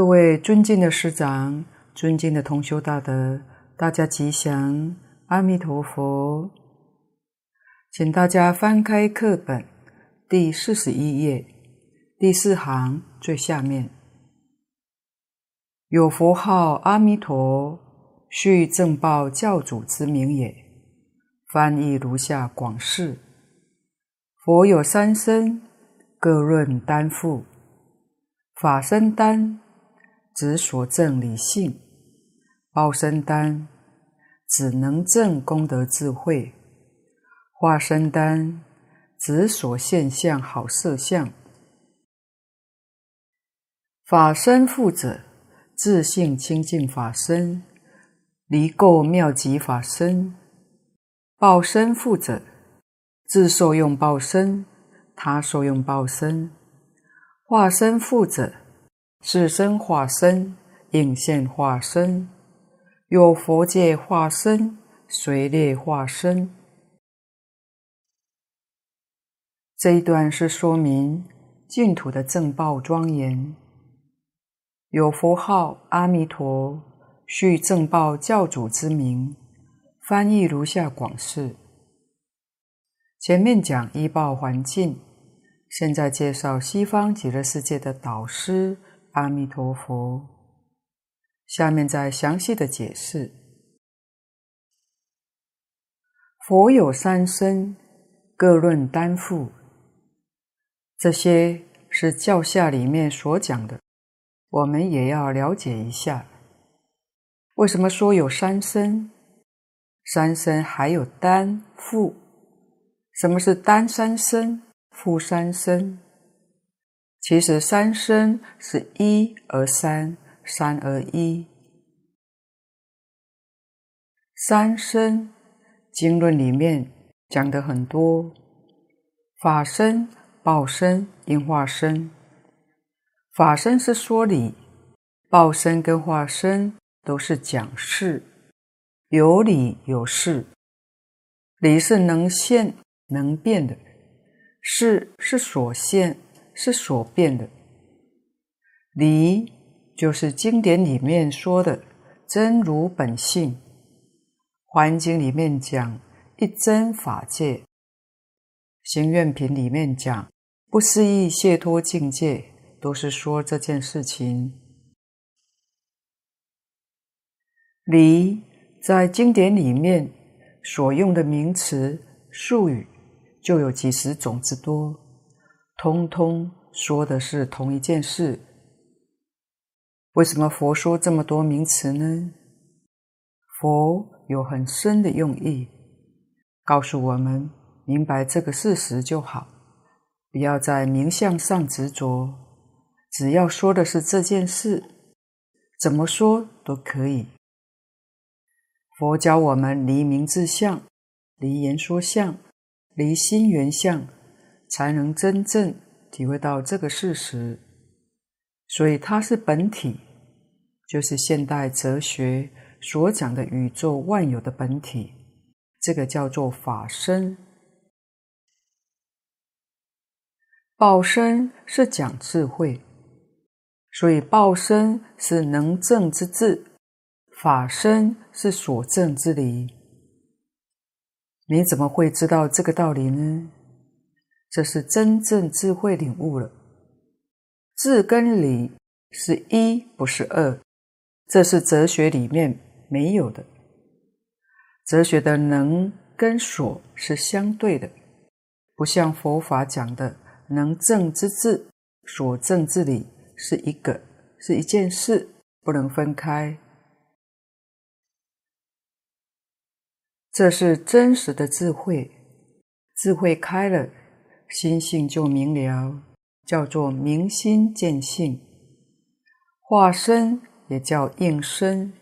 各位尊敬的师长、尊敬的同修大德，大家吉祥，阿弥陀佛。请大家翻开课本第四十一页第四行最下面，有佛号阿弥陀，续正报教主之名也。翻译如下广释：佛有三身，各论单复。法身单，指所证理性；报身担，指能证功德智慧；化身担，指所现象好色相。法身负者，自性清净法身，离垢妙极法身；报身负者，自受用报身，他受用报身。化身负者，是身化身，应现化身，有佛界化身，随列化身。这一段是说明净土的正报庄严，有佛号阿弥陀，续正报教主之名。翻译如下广释：前面讲依报环境。现在介绍西方极乐世界的导师阿弥陀佛。下面再详细的解释：佛有三身，各论担负。这些是教下里面所讲的，我们也要了解一下。为什么说有三身？三身还有单负？什么是单三身？负三身，其实三身是一而三，三而一。三身经论里面讲的很多，法身、报身、应化身。法身是说理，报身跟化身都是讲事，有理有事。理是能现能变的。事是所现，是所变的。离就是经典里面说的真如本性。环经里面讲一真法界。行愿品里面讲不思议解脱境界，都是说这件事情。离在经典里面所用的名词术语。就有几十种之多，通通说的是同一件事。为什么佛说这么多名词呢？佛有很深的用意，告诉我们明白这个事实就好，不要在名相上执着，只要说的是这件事，怎么说都可以。佛教我们离名自相，离言说相。离心缘相，才能真正体会到这个事实。所以它是本体，就是现代哲学所讲的宇宙万有的本体。这个叫做法身。报身是讲智慧，所以报身是能证之智，法身是所证之理。你怎么会知道这个道理呢？这是真正智慧领悟了。智跟理是一，不是二，这是哲学里面没有的。哲学的能跟所是相对的，不像佛法讲的能证之智，所证之理是一个，是一件事，不能分开。这是真实的智慧，智慧开了，心性就明了，叫做明心见性。化身也叫应身，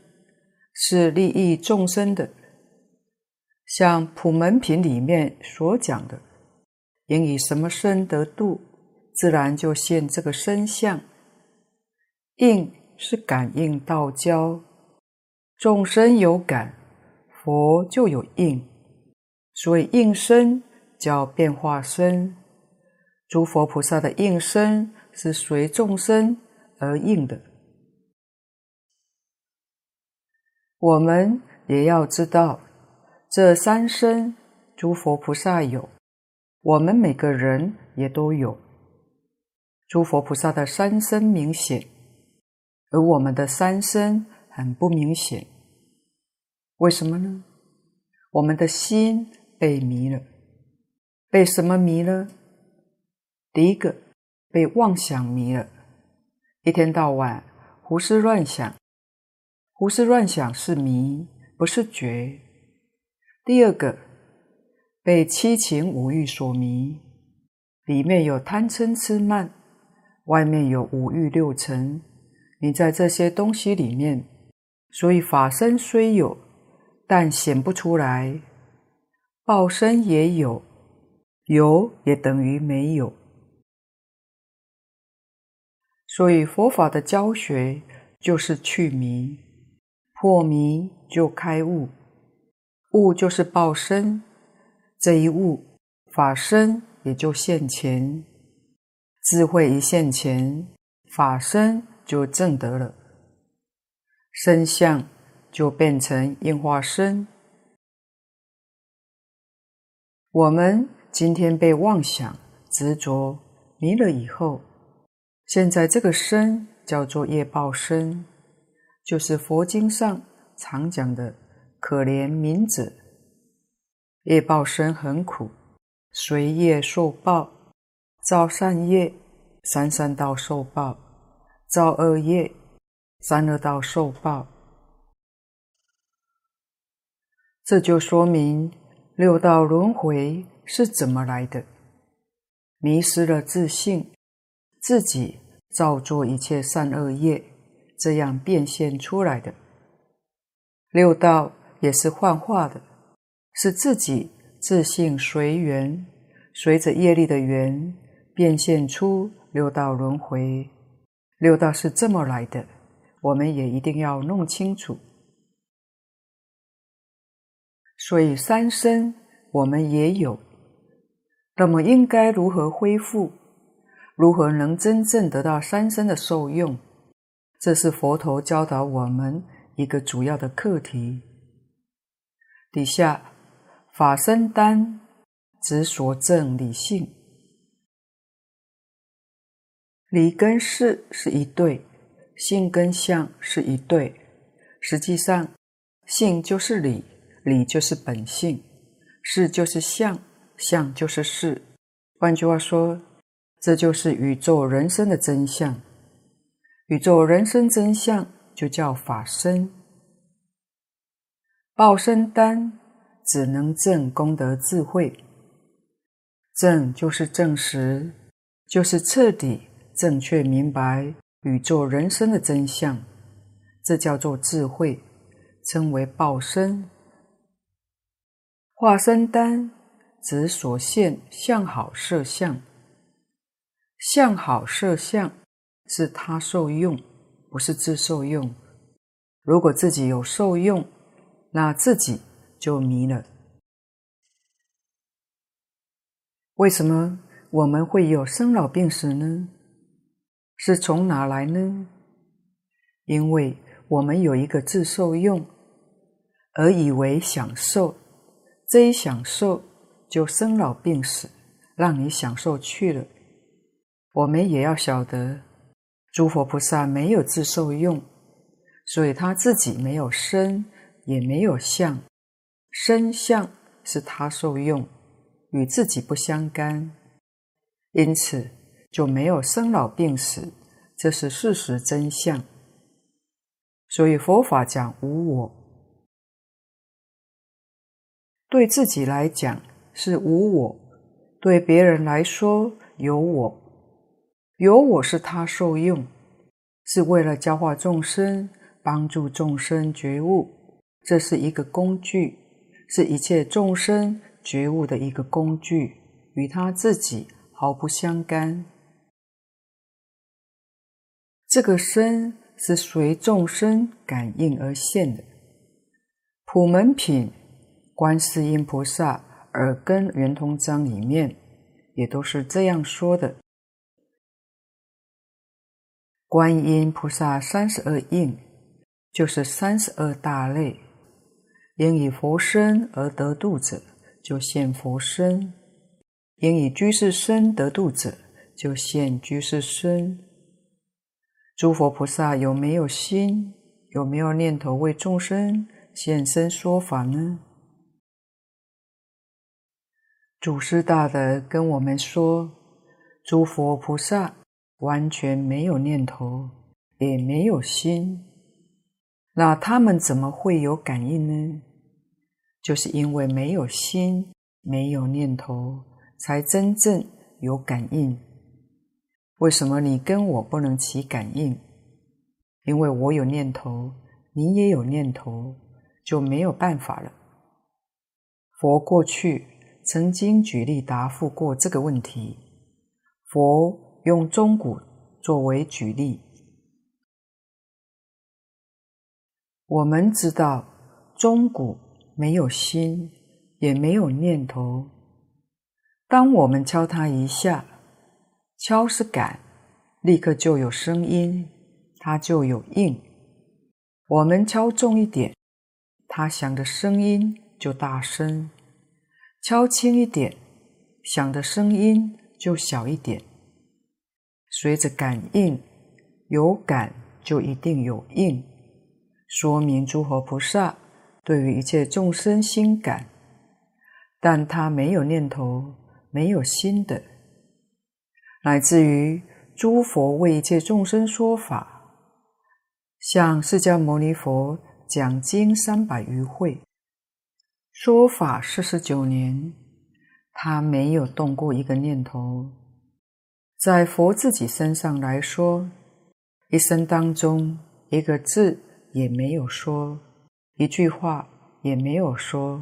是利益众生的。像普门品里面所讲的，应以什么身得度，自然就现这个身相。应是感应道交，众生有感。佛就有应，所以应身叫变化身。诸佛菩萨的应身是随众生而应的，我们也要知道，这三身诸佛菩萨有，我们每个人也都有。诸佛菩萨的三身明显，而我们的三身很不明显。为什么呢？我们的心被迷了，被什么迷了？第一个，被妄想迷了，一天到晚胡思乱想。胡思乱想是迷，不是觉。第二个，被七情五欲所迷，里面有贪嗔痴慢，外面有五欲六尘。你在这些东西里面，所以法身虽有。但显不出来，报身也有，有也等于没有。所以佛法的教学就是去迷，破迷就开悟，悟就是报身，这一悟法身也就现前，智慧一现前，法身就证得了，身相。就变成应化身。我们今天被妄想执着迷了以后，现在这个身叫做业报身，就是佛经上常讲的可怜愍者。业报身很苦，随业受报，造善业，三善道受报；造恶业，三恶道受报。这就说明六道轮回是怎么来的？迷失了自信，自己造作一切善恶业，这样变现出来的。六道也是幻化的，是自己自信随缘，随着业力的缘，变现出六道轮回。六道是这么来的，我们也一定要弄清楚。所以三生我们也有，那么应该如何恢复？如何能真正得到三身的受用？这是佛陀教导我们一个主要的课题。底下法身单指所证理性，理跟事是一对，性跟相是一对。实际上，性就是理。理就是本性，事就是相，相就是事。换句话说，这就是宇宙人生的真相。宇宙人生真相就叫法身。报身单只能证功德智慧，证就是证实，就是彻底正确明白宇宙人生的真相，这叫做智慧，称为报身。化身单指所现相好色相，相好色相是他受用，不是自受用。如果自己有受用，那自己就迷了。为什么我们会有生老病死呢？是从哪来呢？因为我们有一个自受用，而以为享受。这一享受就生老病死，让你享受去了。我们也要晓得，诸佛菩萨没有自受用，所以他自己没有身，也没有相。身相是他受用，与自己不相干，因此就没有生老病死，这是事实真相。所以佛法讲无我。对自己来讲是无我，对别人来说有我。有我是他受用，是为了教化众生，帮助众生觉悟。这是一个工具，是一切众生觉悟的一个工具，与他自己毫不相干。这个身是随众生感应而现的，普门品。观世音菩萨耳根圆通章里面也都是这样说的：观音菩萨三十二应，就是三十二大类。应以佛身而得度者，就现佛身；应以居士身得度者，就现居士身。诸佛菩萨有没有心？有没有念头为众生现身说法呢？祖师大德跟我们说，诸佛菩萨完全没有念头，也没有心，那他们怎么会有感应呢？就是因为没有心，没有念头，才真正有感应。为什么你跟我不能起感应？因为我有念头，你也有念头，就没有办法了。佛过去曾经举例答复过这个问题。佛用钟鼓作为举例，我们知道钟鼓。没有心，也没有念头。当我们敲它一下，敲是感，立刻就有声音，它就有应。我们敲重一点，它响的声音就大声；敲轻一点，响的声音就小一点。随着感应，有感就一定有应，说明诸佛菩萨。对于一切众生心感，但他没有念头，没有心的，乃至于诸佛为一切众生说法，像释迦牟尼佛讲经三百余会，说法四十九年，他没有动过一个念头，在佛自己身上来说，一生当中一个字也没有说。一句话也没有说，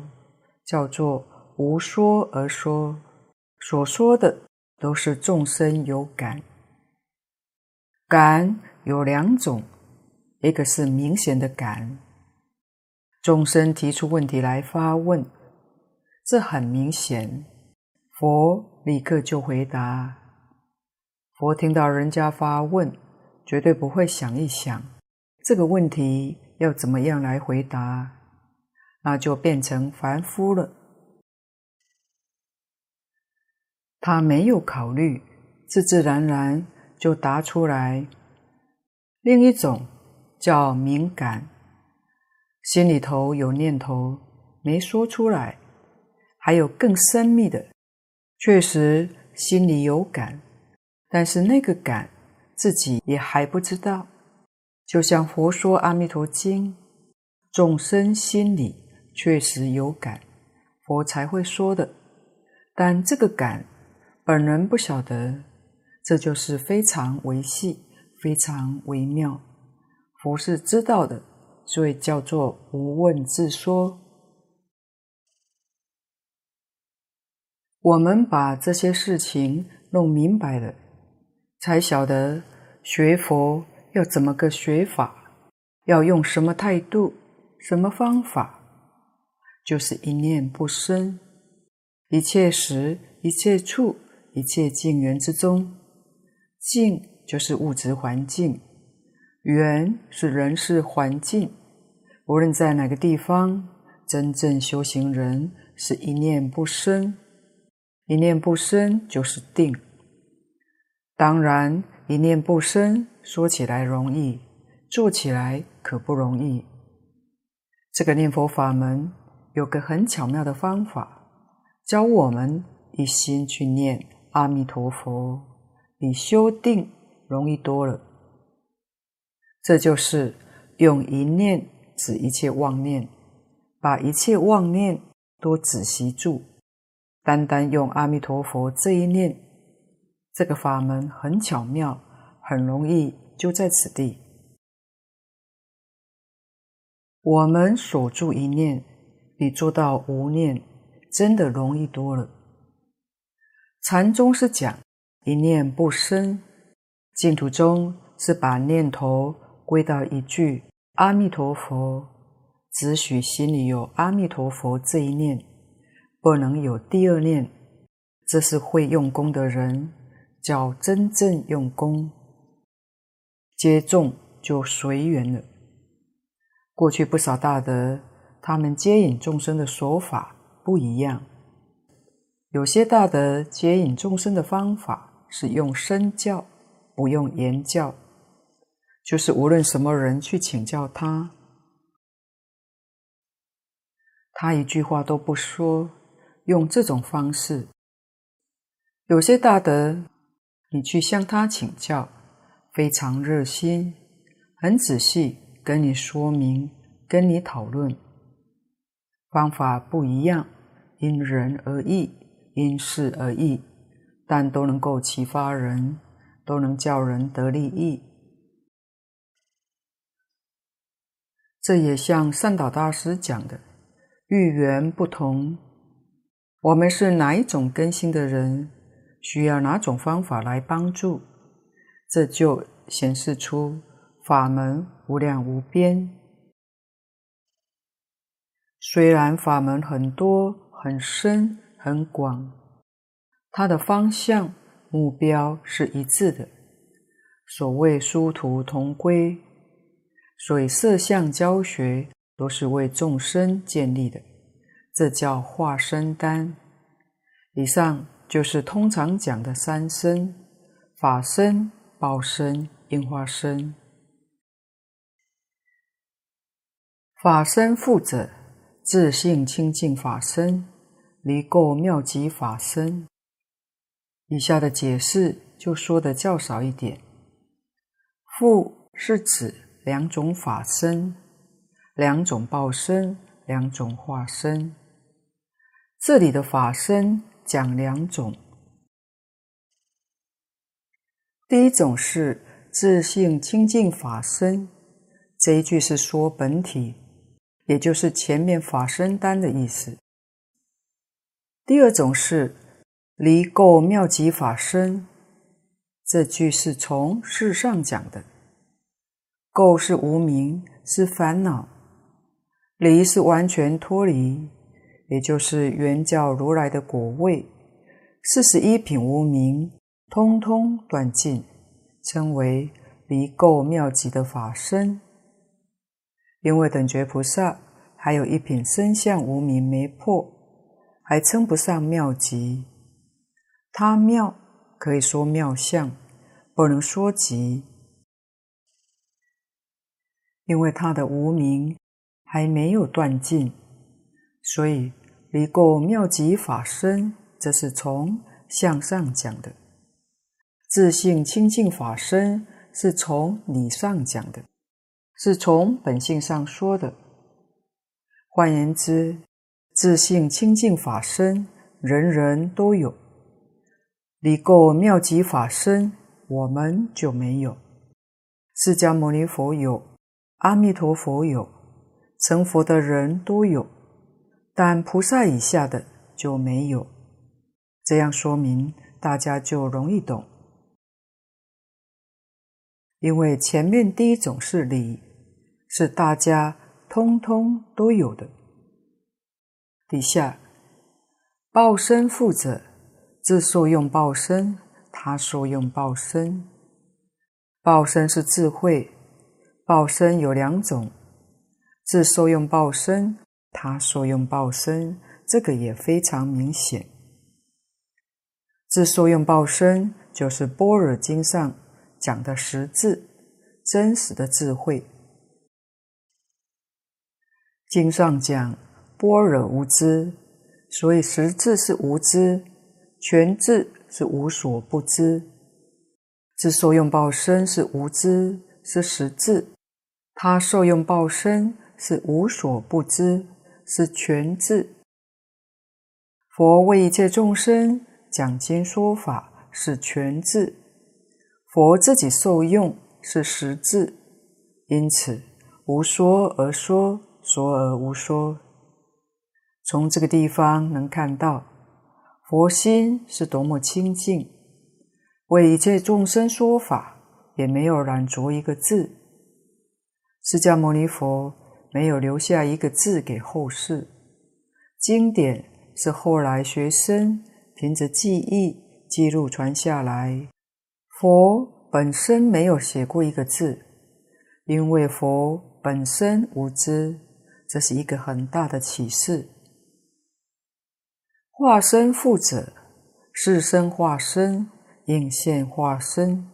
叫做无说而说。所说的都是众生有感，感有两种，一个是明显的感，众生提出问题来发问，这很明显，佛立刻就回答。佛听到人家发问，绝对不会想一想这个问题。要怎么样来回答？那就变成凡夫了。他没有考虑，自自然然就答出来。另一种叫敏感，心里头有念头没说出来，还有更深密的，确实心里有感，但是那个感自己也还不知道。就像佛说《阿弥陀经》，众生心里确实有感，佛才会说的。但这个感，本人不晓得，这就是非常微细、非常微妙。佛是知道的，所以叫做无问自说。我们把这些事情弄明白了，才晓得学佛。要怎么个学法？要用什么态度？什么方法？就是一念不生，一切时、一切处、一切境缘之中，境就是物质环境，缘是人事环境。无论在哪个地方，真正修行人是一念不生，一念不生就是定。当然，一念不生。说起来容易，做起来可不容易。这个念佛法门有个很巧妙的方法，教我们一心去念阿弥陀佛，比修定容易多了。这就是用一念止一切妄念，把一切妄念都止息住，单单用阿弥陀佛这一念，这个法门很巧妙。很容易就在此地，我们守住一念，比做到无念真的容易多了。禅宗是讲一念不生，净土中是把念头归到一句阿弥陀佛，只许心里有阿弥陀佛这一念，不能有第二念。这是会用功的人，叫真正用功。接众就随缘了，过去不少大德，他们接引众生的手法不一样。有些大德接引众生的方法是用身教，不用言教，就是无论什么人去请教他，他一句话都不说，用这种方式。有些大德，你去向他请教，非常热心，很仔细跟你说明，跟你讨论，方法不一样，因人而异，因事而异，但都能够启发人，都能叫人得利益。这也像善导大师讲的，遇缘不同，我们是哪一种根性的人，需要哪种方法来帮助，这就显示出法门无量无边。虽然法门很多、很深、很广，它的方向、目标是一致的。所谓殊途同归，所以色相教学都是为众生建立的，这叫化身丹。以上。就是通常讲的三身：法身、报身、应化身。法身复者，自性清净法身，离垢妙极法身。以下的解释就说的较少一点。复是指两种法身，两种报身，两种化身。这里的法身。讲两种，第一种是自性清净法身，这一句是说本体，也就是前面法身丹的意思。第二种是离垢妙极法身，这句是从事上讲的。垢是无明，是烦恼；离是完全脱离。也就是圆教如来的果位，四十一品无明，通通断尽，称为离垢妙极的法身。因为等觉菩萨还有一品身相无明没破，还称不上妙极。他妙可以说妙相，不能说极，因为他的无明还没有断尽。所以，离垢妙极法身，这是从向上讲的；自性清净法身是从理上讲的，是从本性上说的。换言之，自性清净法身人人都有，离垢妙极法身我们就没有。释迦牟尼佛有，阿弥陀佛有，成佛的人都有。但菩萨以下的就没有，这样说明大家就容易懂。因为前面第一种是理，是大家通通都有的。底下报身负者，自受用报身，他受用报身。报身是智慧，报身有两种，自受用报身。他受用报身，这个也非常明显。自受用报身就是《般若经》上讲的实智，真实的智慧。经上讲般若无知，所以实智是无知，全智是无所不知。自受用报身是无知，是实智；他受用报身是无所不知。是全智。佛为一切众生讲经说法是全智，佛自己受用是实智，因此无说而说，说而无说。从这个地方能看到佛心是多么清净，为一切众生说法也没有染着一个字。释迦牟尼佛。没有留下一个字给后世，经典是后来学生凭着记忆记录传下来。佛本身没有写过一个字，因为佛本身无知，这是一个很大的启示。化身复者，是身化身，应现化身。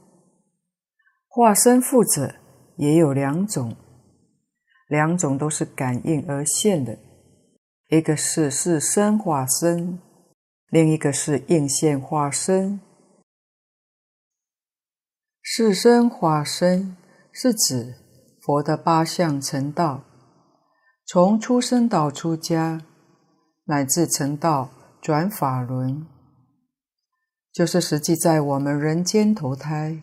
化身复者也有两种，两种都是感应而现的，一个是是身化身，另一个是应现化身。是身化身是指佛的八相成道，从出生到出家，乃至成道。转法轮，就是实际在我们人间投胎，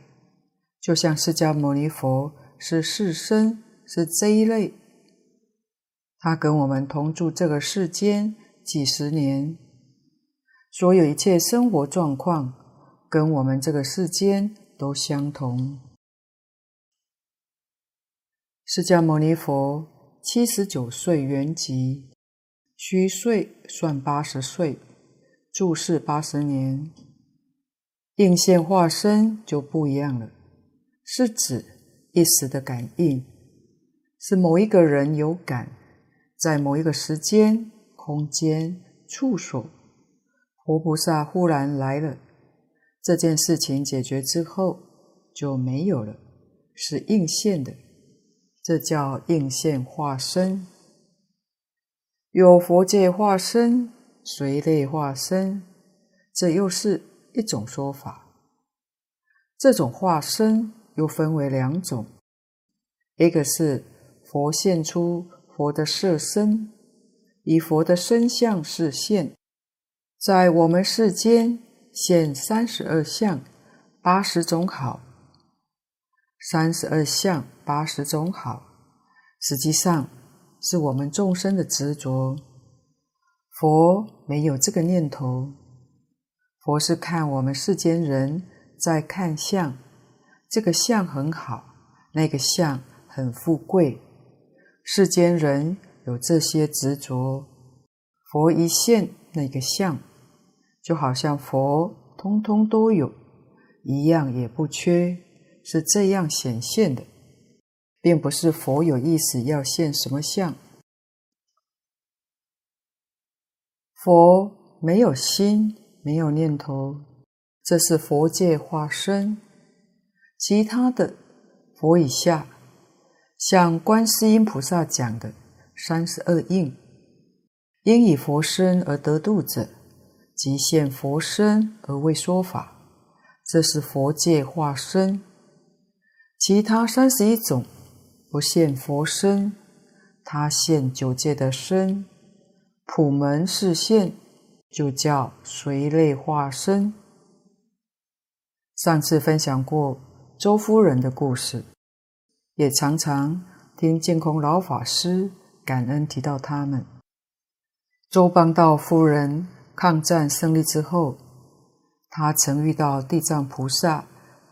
就像释迦牟尼佛是世身，是这一类。他跟我们同住这个世间几十年，所有一切生活状况跟我们这个世间都相同。释迦牟尼佛七十九岁圆寂，虚岁算八十岁。住世八十年，应现化身就不一样了，是指一时的感应，是某一个人有感，在某一个时间、空间、处所，活菩萨忽然来了，这件事情解决之后就没有了，是应现的，这叫应现化身，有佛界化身。随类化身，这又是一种说法。这种化身又分为两种，一个是佛现出佛的色身，以佛的身相示现，在我们世间现三十二相，八十种好。三十二相，八十种好，实际上是我们众生的执着。佛没有这个念头，佛是看我们世间人在看相，这个相很好，那个相很富贵，世间人有这些执着，佛一现那个相，就好像佛通通都有，一样也不缺，是这样显现的，并不是佛有意思要现什么相。佛没有心，没有念头，这是佛界化身。其他的佛以下，像观世音菩萨讲的三十二应，应以佛身而得度者，即现佛身而为说法，这是佛界化身。其他三十一种不现佛身，他现九界的身。普门示现，就叫随类化身。上次分享过周夫人的故事，也常常听净空老法师感恩提到他们。周邦道夫人抗战胜利之后，她曾遇到地藏菩萨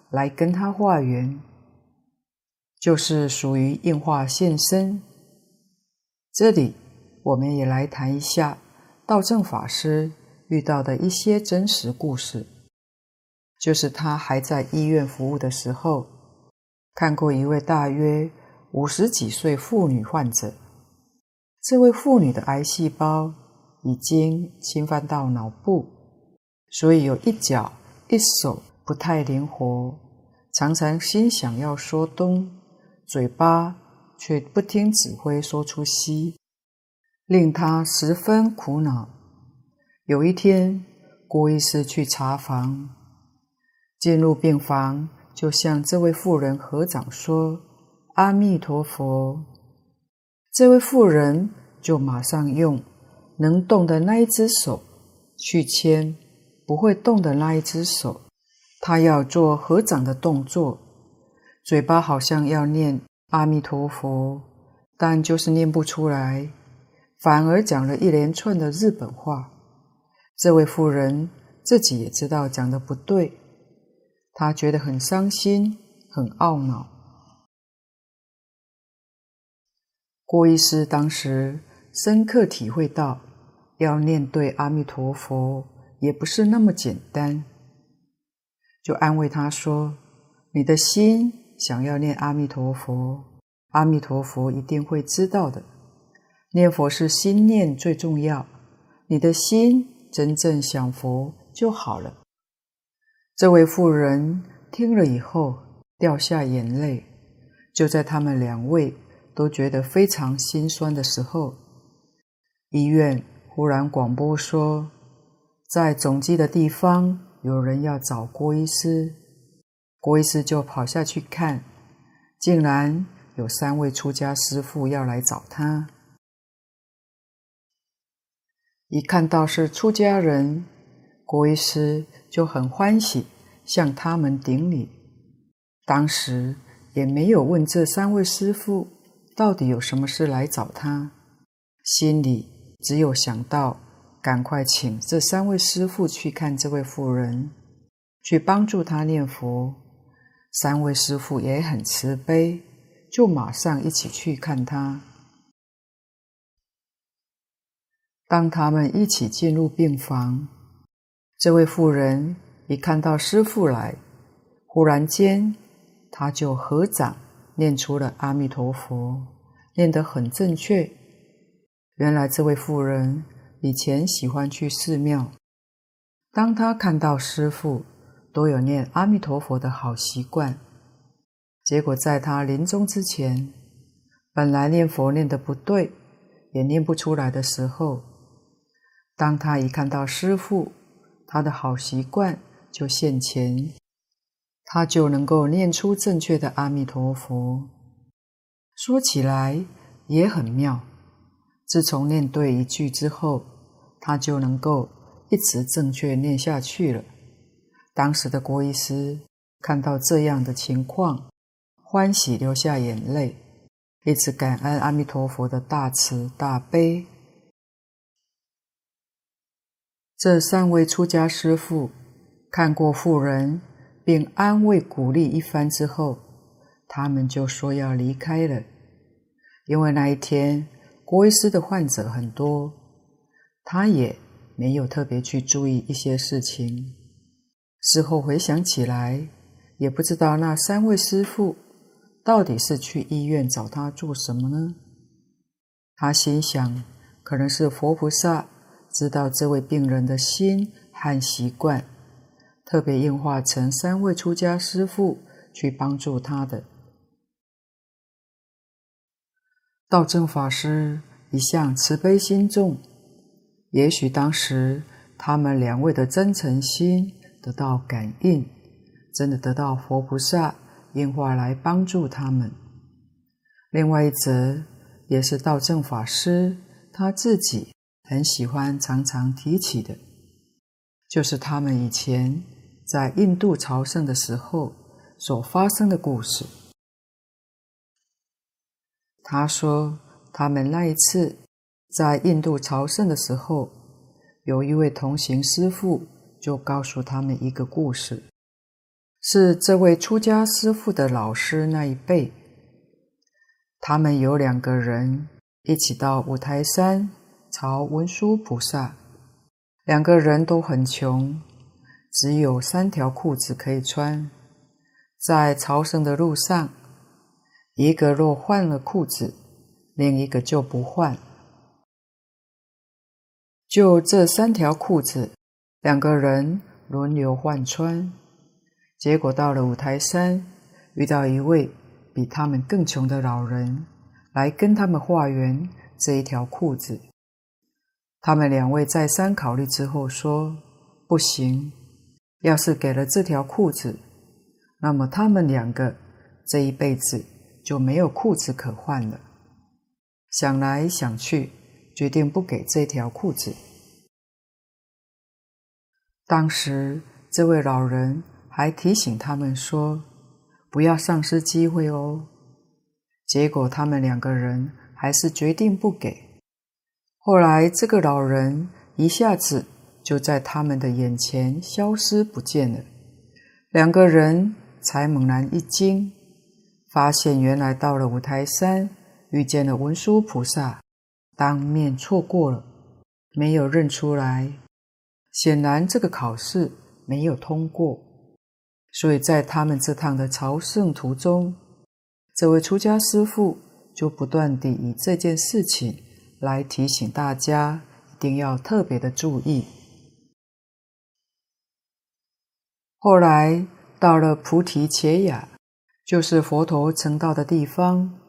来跟她化缘，就是属于应化现身。这里。我们也来谈一下道正法师遇到的一些真实故事，就是他还在医院服务的时候，看过一位大约五十几岁妇女患者。这位妇女的癌细胞已经侵犯到脑部，所以有一脚一手不太灵活，常常心想要说东，嘴巴却不听指挥说出西。令她十分苦恼。有一天，郭医师去查房，进入病房，就向这位妇人合掌说：“阿弥陀佛。”这位妇人就马上用能动的那一只手去牵不会动的那一只手，他要做合掌的动作，嘴巴好像要念阿弥陀佛，但就是念不出来。反而讲了一连串的日本话，这位妇人自己也知道讲的不对，他觉得很伤心，很懊恼。郭医师当时深刻体会到，要念对阿弥陀佛也不是那么简单，就安慰他说：“你的心想要念阿弥陀佛，阿弥陀佛一定会知道的。念佛是心念最重要，你的心真正想佛就好了。这位妇人听了以后掉下眼泪，就在他们两位都觉得非常心酸的时候，医院忽然广播说，在总机的地方有人要找郭医师，郭医师就跑下去看，竟然有三位出家师父要来找他。一看到是出家人，郭医师就很欢喜，向他们顶礼。当时也没有问这三位师父到底有什么事来找他，心里只有想到赶快请这三位师父去看这位妇人，去帮助他念佛。三位师父也很慈悲，就马上一起去看他。当他们一起进入病房，这位妇人一看到师父来，忽然间，他就合掌念出了阿弥陀佛，念得很正确。原来这位妇人以前喜欢去寺庙，当他看到师父都有念阿弥陀佛的好习惯，结果在他临终之前，本来念佛念得不对，也念不出来的时候，当他一看到师父，他的好习惯就现前，他就能够念出正确的阿弥陀佛。说起来也很妙，自从念对一句之后，他就能够一直正确念下去了。当时的郭医师看到这样的情况，欢喜流下眼泪，一直感恩阿弥陀佛的大慈大悲。这三位出家师父看过妇人，并安慰鼓励一番之后，他们就说要离开了。因为那一天郭医师的患者很多，他也没有特别去注意一些事情。事后回想起来，也不知道那三位师父到底是去医院找他做什么呢？他心想，可能是佛菩萨。知道这位病人的心和习惯，特别应化成三位出家师父去帮助他的。道正法师一向慈悲心重，也许当时他们两位的真诚心得到感应，真的得到佛菩萨应化来帮助他们。另外一则也是道正法师他自己。很喜欢常常提起的，就是他们以前在印度朝圣的时候所发生的故事。他说，他们那一次在印度朝圣的时候，有一位同行师父就告诉他们一个故事，是这位出家师父的老师那一辈，他们有两个人一起到五台山。朝文殊菩萨，两个人都很穷，只有三条裤子可以穿。在朝圣的路上，一个若换了裤子，另一个就不换。就这三条裤子，两个人轮流换穿。结果到了五台山，遇到一位比他们更穷的老人，来跟他们化缘这一条裤子。他们两位再三考虑之后说：“不行，要是给了这条裤子，那么他们两个这一辈子就没有裤子可换了。”想来想去，决定不给这条裤子。当时这位老人还提醒他们说：“不要丧失机会哦。”结果他们两个人还是决定不给。后来，这个老人一下子就在他们的眼前消失不见了。两个人才猛然一惊，发现原来到了五台山，遇见了文殊菩萨，当面错过了，没有认出来。显然，这个考试没有通过。所以在他们这趟的朝圣途中，这位出家师父就不断地以这件事情来提醒大家，一定要特别的注意。后来到了菩提伽耶，就是佛陀成道的地方。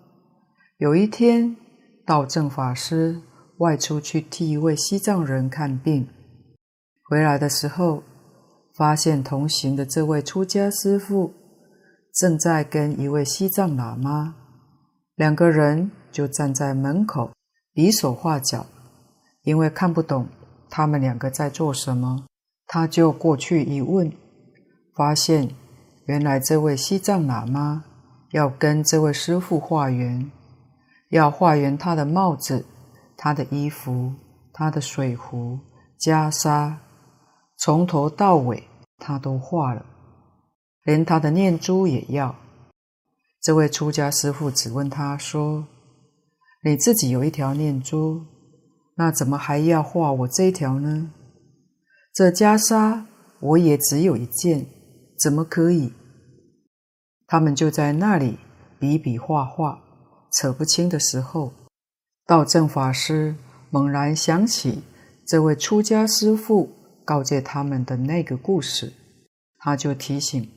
有一天，道正法师外出去替一位西藏人看病，回来的时候，发现同行的这位出家师父正在跟一位西藏喇嘛。两个人就站在门口比手画脚，因为看不懂他们两个在做什么，他就过去一问，发现原来这位西藏喇嘛要跟这位师父化缘，要化缘他的帽子、他的衣服、他的水壶、袈裟，从头到尾他都化了，连他的念珠也要。这位出家师父只问他说：“你自己有一条念珠，那怎么还要画我这一条呢？这袈裟我也只有一件，怎么可以？”他们就在那里比比划划，扯不清的时候，道正法师猛然想起这位出家师父告诫他们的那个故事，他就提醒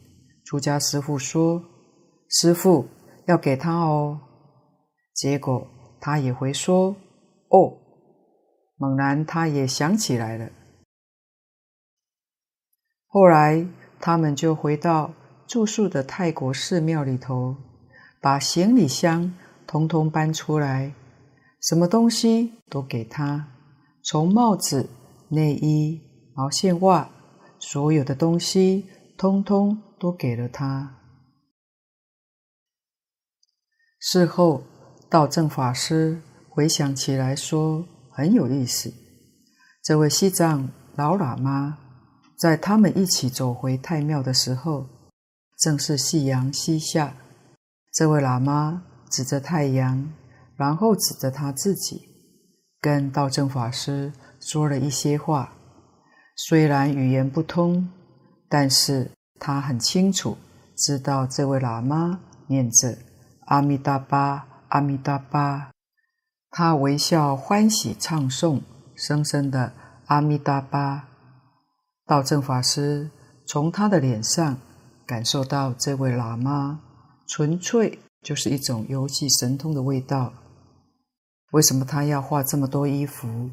出家师父说。师父要给他哦，结果他也会说：“哦。”猛然，他也想起来了。后来，他们就回到住宿的泰国寺庙里头，把行李箱通通搬出来，什么东西都给他，从帽子、内衣、毛线袜，所有的东西通通都给了他。事后，道正法师回想起来说：“很有意思。这位西藏老喇嘛在他们一起走回太庙的时候，正是夕阳西下。这位喇嘛指着太阳，然后指着他自己，跟道正法师说了一些话。虽然语言不通，但是他很清楚知道这位喇嘛念着。”阿弥达巴，阿弥达巴，他微笑欢喜唱诵，声声的阿弥达巴。道正法师从他的脸上感受到，这位喇嘛纯粹就是一种游戏神通的味道。为什么他要画这么多衣服？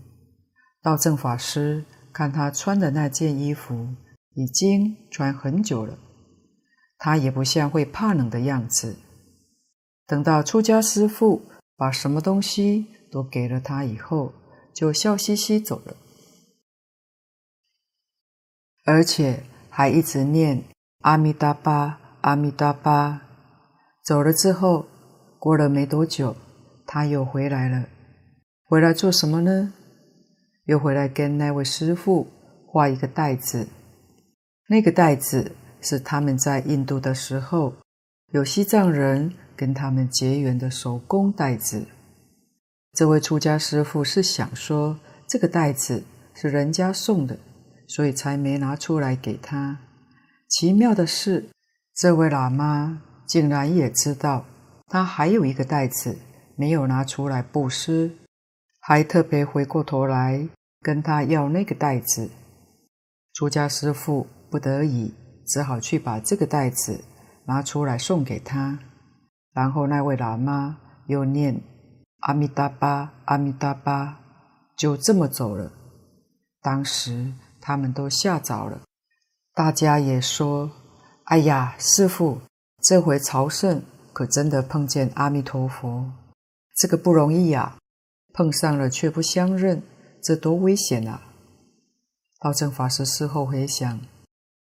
道正法师看他穿的那件衣服已经穿很久了，他也不像会怕冷的样子。等到出家师父把什么东西都给了他以后，就笑嘻嘻走了，而且还一直念阿弥达巴，阿弥达巴。走了之后，过了没多久，他又回来了。回来做什么呢？又回来跟那位师父画一个袋子。那个袋子是他们在印度的时候，有西藏人。跟他们结缘的手工袋子，这位出家师父是想说，这个袋子是人家送的，所以才没拿出来给他。奇妙的是，这位喇嘛竟然也知道他还有一个袋子没有拿出来布施，还特别回过头来跟他要那个袋子。出家师父不得已，只好去把这个袋子拿出来送给他。然后那位喇嘛又念阿弥达巴，阿弥达巴，就这么走了。当时他们都吓着了，大家也说：“哎呀，师傅，这回朝圣可真的碰见阿弥陀佛，这个不容易呀！碰上了却不相认，这多危险啊！”道正法师事后回想，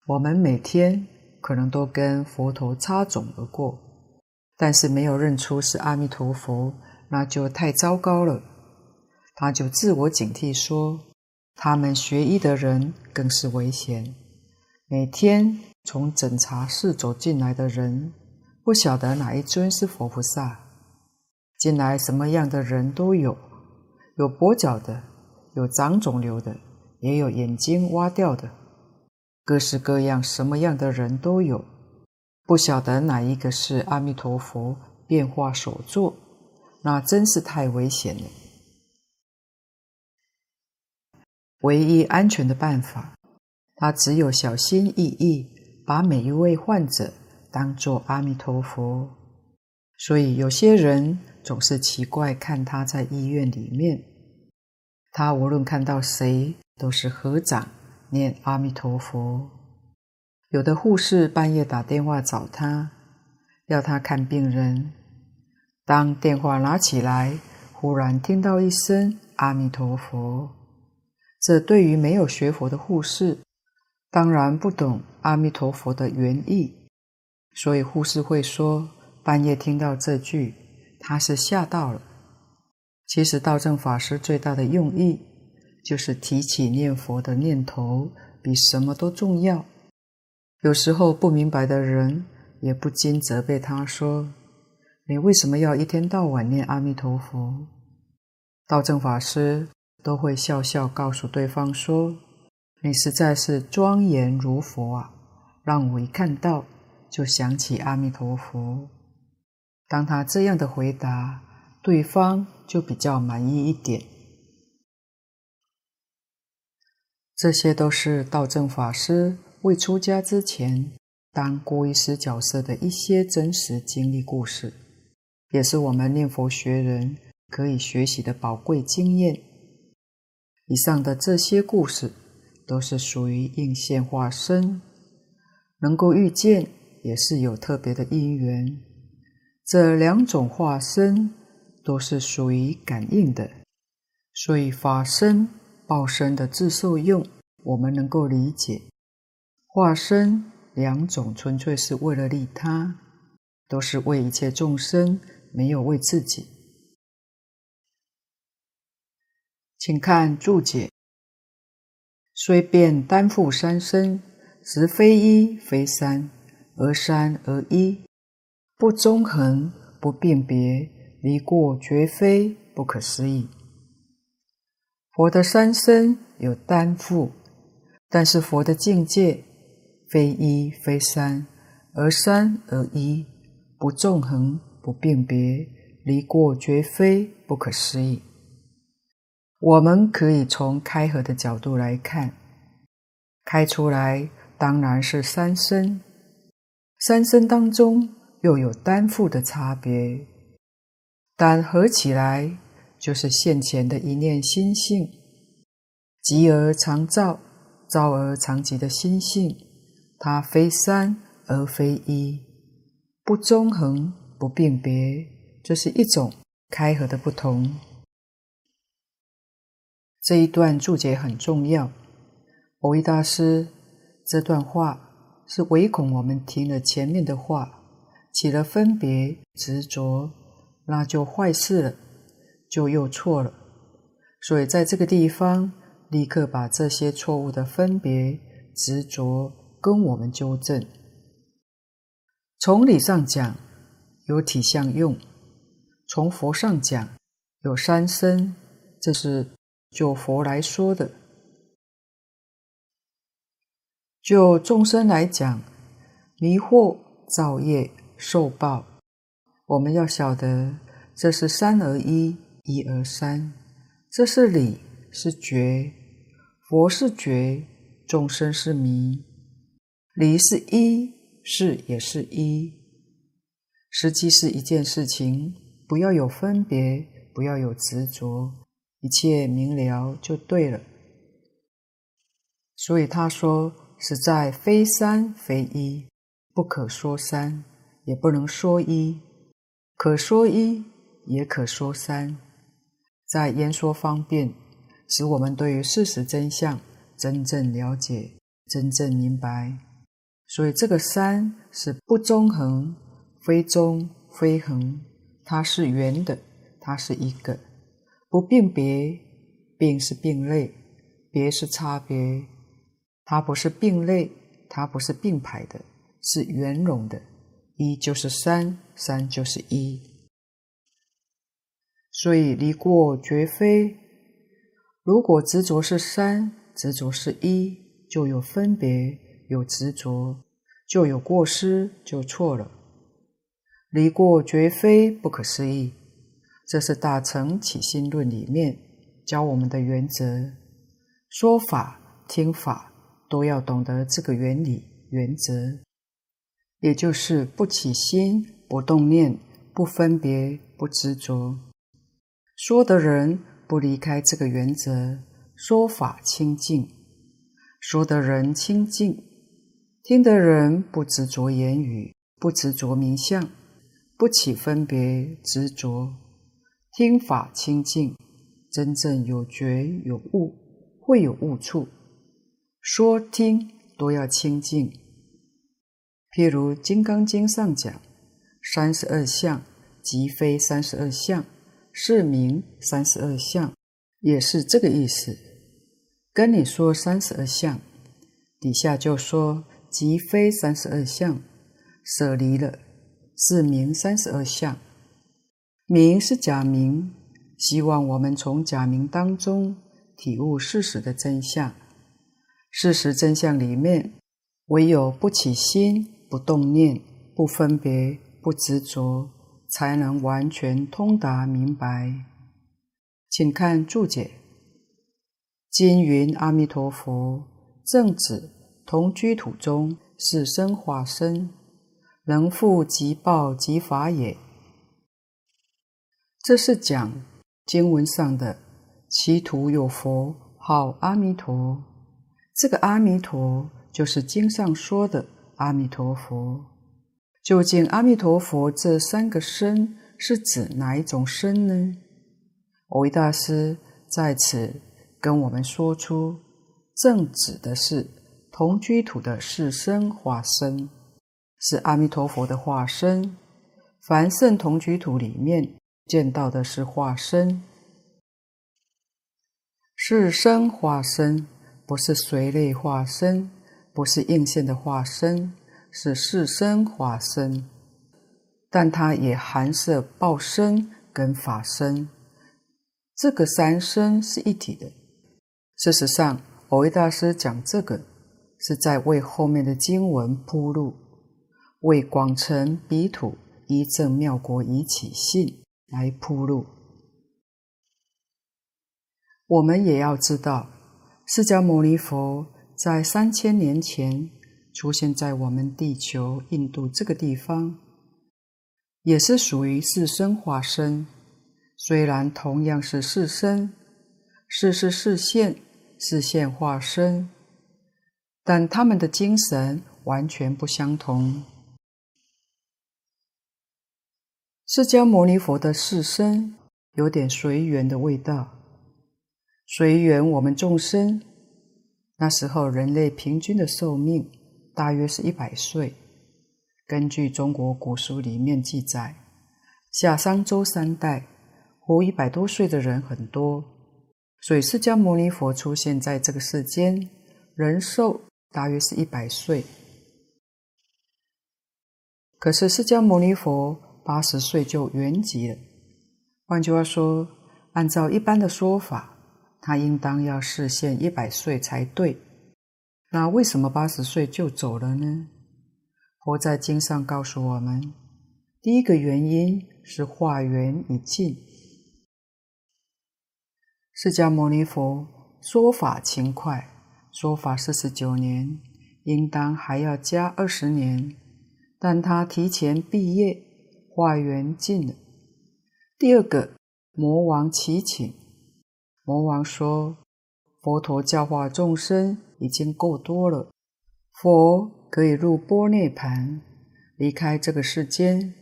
我们每天可能都跟佛陀擦踵而过。但是没有认出是阿弥陀佛，那就太糟糕了。他就自我警惕说：“他们学医的人更是危险。每天从诊察室走进来的人，不晓得哪一尊是佛菩萨。进来什么样的人都有，有跛脚的，有长肿瘤的，也有眼睛挖掉的，各式各样，什么样的人都有。”不晓得哪一个是阿弥陀佛变化所作，那真是太危险了。唯一安全的办法，他只有小心翼翼，把每一位患者当作阿弥陀佛。所以有些人总是奇怪，看他在医院里面，他无论看到谁，都是合掌念阿弥陀佛。有的护士半夜打电话找他，要他看病人。当电话拿起来，忽然听到一声阿弥陀佛，这对于没有学佛的护士，当然不懂阿弥陀佛的原意，所以护士会说。半夜听到这句，他是吓到了。其实道正法师最大的用意，就是提起念佛的念头，比什么都重要。有时候不明白的人，也不禁责备他说：“你为什么要一天到晚念阿弥陀佛？”道正法师都会笑笑告诉对方说：“你实在是庄严如佛啊，让我一看到就想起阿弥陀佛。”当他这样的回答，对方就比较满意一点。这些都是道正法师未出家之前当过医师角色的一些真实经历故事，也是我们念佛学人可以学习的宝贵经验。以上的这些故事都是属于应现化身，能够遇见也是有特别的因缘。这两种化身都是属于感应的，所以法身、报身的自受用，我们能够理解；化身两种纯粹是为了利他，都是为一切众生，没有为自己。请看注解：虽便担负三身，实非一非三，而三而一。不中横，不辨别，离过绝非不可思议。佛的三身有担负，但是佛的境界非一非三，而三而一，不纵横，不辨别，离过绝非不可思议。我们可以从开合的角度来看，开出来当然是三身，三身当中。又有单复的差别，但合起来就是现前的一念心性，寂而常照，照而常寂的心性，它非三而非一，不中横，不辨别，这是一种开合的不同。这一段注解很重要，蕅益大师这段话是唯恐我们听了前面的话。起了分别执着，那就坏事了，就又错了。所以在这个地方，立刻把这些错误的分别执着跟我们纠正。从理上讲，有体相用；从佛上讲，有三身。这是就佛来说的。就众生来讲，迷惑造业。受报，我们要晓得，这是三而一，一而三，这是理，是觉。佛是觉，众生是迷。理是一，事也是一，实际是一件事情。不要有分别，不要有执着，一切明了就对了。所以他说，实在非三非一，不可说三。也不能说一，可说一，也可说三，在言说方便，使我们对于事实真相真正了解、真正明白。所以这个三是不中横，非中非横，它是圆的，它是一个。不辨别，并是并类，别是差别，它不是并类，它不是并排的，是圆融的。一就是三，三就是一，所以离过绝非。如果执着是三，执着是一，就有分别，有执着，就有过失，就错了。离过绝非不可思议，这是《大乘起心论》里面教我们的原则。说法、听法都要懂得这个原理、原则，也就是不起心、不动念、不分别、不执着。说的人不离开这个原则，说法清净；说的人清净，听的人不执着言语，不执着名相，不起分别执着。听法清净，真正有觉有悟，会有悟处。说听都要清净。譬如《金刚经》上讲，三十二相即非三十二相，是名三十二相，也是这个意思。跟你说三十二相，底下就说即非三十二相，舍离了，是名三十二相。名是假名，希望我们从假名当中体悟事实的真相。事实真相里面，唯有不起心、不动念、不分别、不执着，才能完全通达明白。请看注解：经云阿弥陀佛，正指同居土中是身化身，能复即报即法也。这是讲经文上的“其土有佛号阿弥陀”，这个阿弥陀就是经上说的阿弥陀佛。究竟阿弥陀佛这三个身是指哪一种身呢？蕅益大师在此跟我们说出，正指的是同居土的四身化身，是阿弥陀佛的化身。凡圣同居土里面。见到的是化身，是身化身，不是随类化身，不是应现的化身，是四身化身。但它也含摄报身跟法身，这个三身是一体的。事实上，蕅益大师讲这个，是在为后面的经文铺路，为广成彼土一正妙国以起信。来铺路，我们也要知道，释迦牟尼佛在三千年前出现在我们地球印度这个地方，也是属于四身化身。虽然同样是四身，四是示现，示现化身，但他们的精神完全不相同。释迦牟尼佛的四身有点随缘的味道，随缘我们众生。那时候人类平均的寿命大约是一百岁。根据中国古书里面记载，夏商周三代活一百多岁的人很多，所以释迦牟尼佛出现在这个世间，人寿大约是一百岁。可是释迦牟尼佛。八十岁就圆寂了。换句话说，按照一般的说法，他应当要示现一百岁才对。那为什么八十岁就走了呢？佛在经上告诉我们，第一个原因是化缘已尽。释迦牟尼佛说法勤快，说法四十九年，应当还要加二十年，但他提前毕业。化缘尽了。第二个，魔王祈请，魔王说：“佛陀教化众生已经够多了，佛可以入波涅盘，离开这个世间。”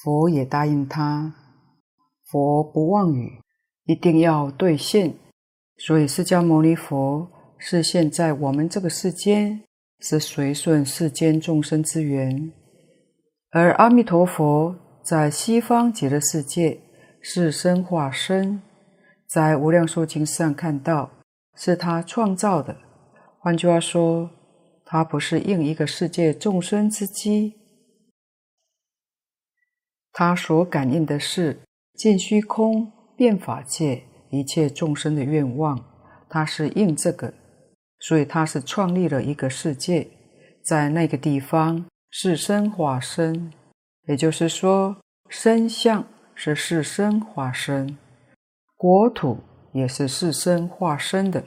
佛也答应他，佛不妄语，一定要兑现。所以释迦牟尼佛是现在我们这个世间，是随顺世间众生之缘。而阿弥陀佛在西方极乐世界是身化身，在无量寿经上看到是他创造的。换句话说，他不是应一个世界众生之机，他所感应的是尽虚空遍法界一切众生的愿望，他是应这个，所以他是创立了一个世界，在那个地方。是身化身，也就是说，身相是四身化身，国土也是四身化身的。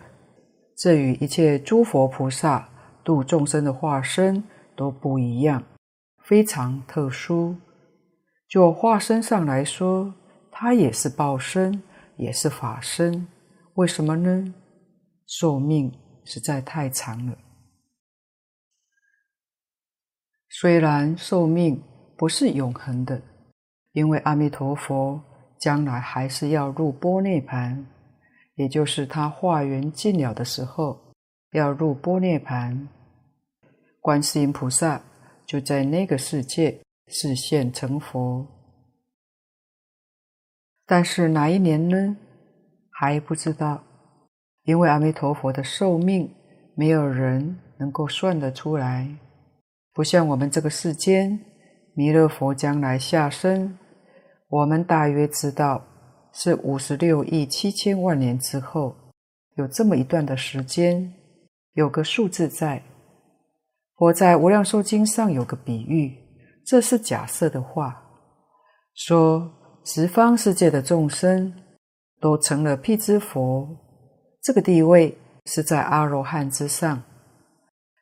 这与一切诸佛菩萨度众生的化身都不一样，非常特殊。就化身上来说，它也是报身，也是法身。为什么呢？寿命实在太长了。虽然寿命不是永恒的，因为阿弥陀佛将来还是要入般涅盘。也就是他化缘尽了的时候，要入般涅盘，观世音菩萨就在那个世界示现成佛。但是哪一年呢？还不知道，因为阿弥陀佛的寿命，没有人能够算得出来。不像我们这个世间，弥勒佛将来下生，我们大约知道。是五十六亿七千万年之后，有这么一段的时间，有个数字在。佛在《无量寿经》上有个比喻，这是假设的话，说十方世界的众生都成了辟支佛，这个地位是在阿罗汉之上。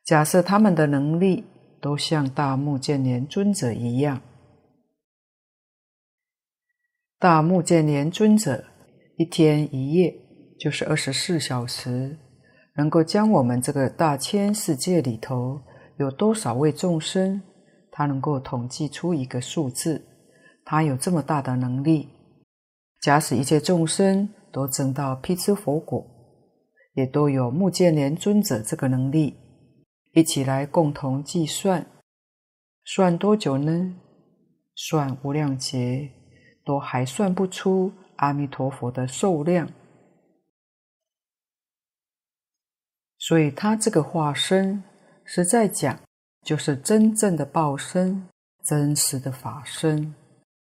假设他们的能力都像大目犍连尊者一样。大目犍连尊者一天一夜就是二十四小时，能够将我们这个大千世界里头有多少位众生，他能够统计出一个数字。他有这么大的能力，假使一切众生都证到辟支佛果，也都有目犍连尊者这个能力，一起来共同计算，算多久呢？算无量劫。都还算不出阿弥陀佛的寿量，所以他这个化身，实在讲就是真正的报身，真实的法身。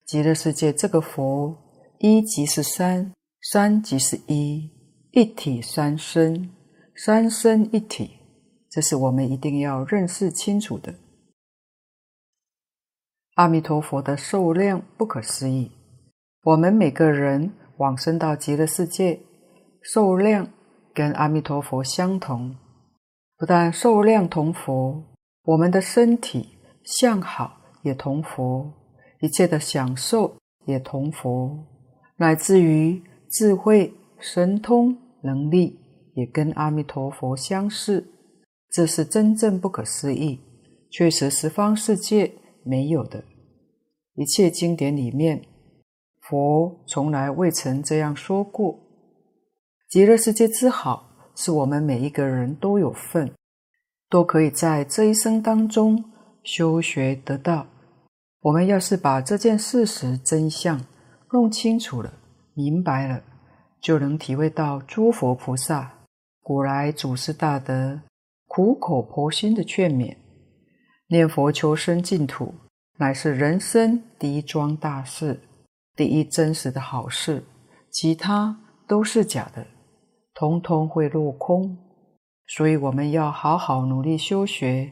极乐世界这个佛，一即是三，三即是一，一体三身，三身一体，这是我们一定要认识清楚的。阿弥陀佛的寿量不可思议。我们每个人往生到极乐世界，寿量跟阿弥陀佛相同。不但寿量同佛，我们的身体相好也同佛，一切的享受也同佛，乃至于智慧、神通、能力也跟阿弥陀佛相似。这是真正不可思议，确实十方世界没有的。一切经典里面。佛从来未曾这样说过。极乐世界之好，是我们每一个人都有份，都可以在这一生当中修学得到。我们要是把这件事实真相弄清楚了、明白了，就能体会到诸佛菩萨古来祖师大德苦口婆心的劝勉：念佛求生净土，乃是人生第一桩大事。第一真实的好事，其他都是假的，通通会落空。所以我们要好好努力修学。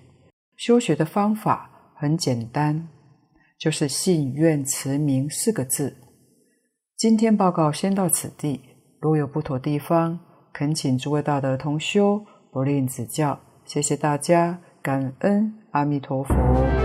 修学的方法很简单，就是信愿持名四个字。今天报告先到此地，如有不妥地方，恳请诸位大德同修不吝指教。谢谢大家，感恩阿弥陀佛。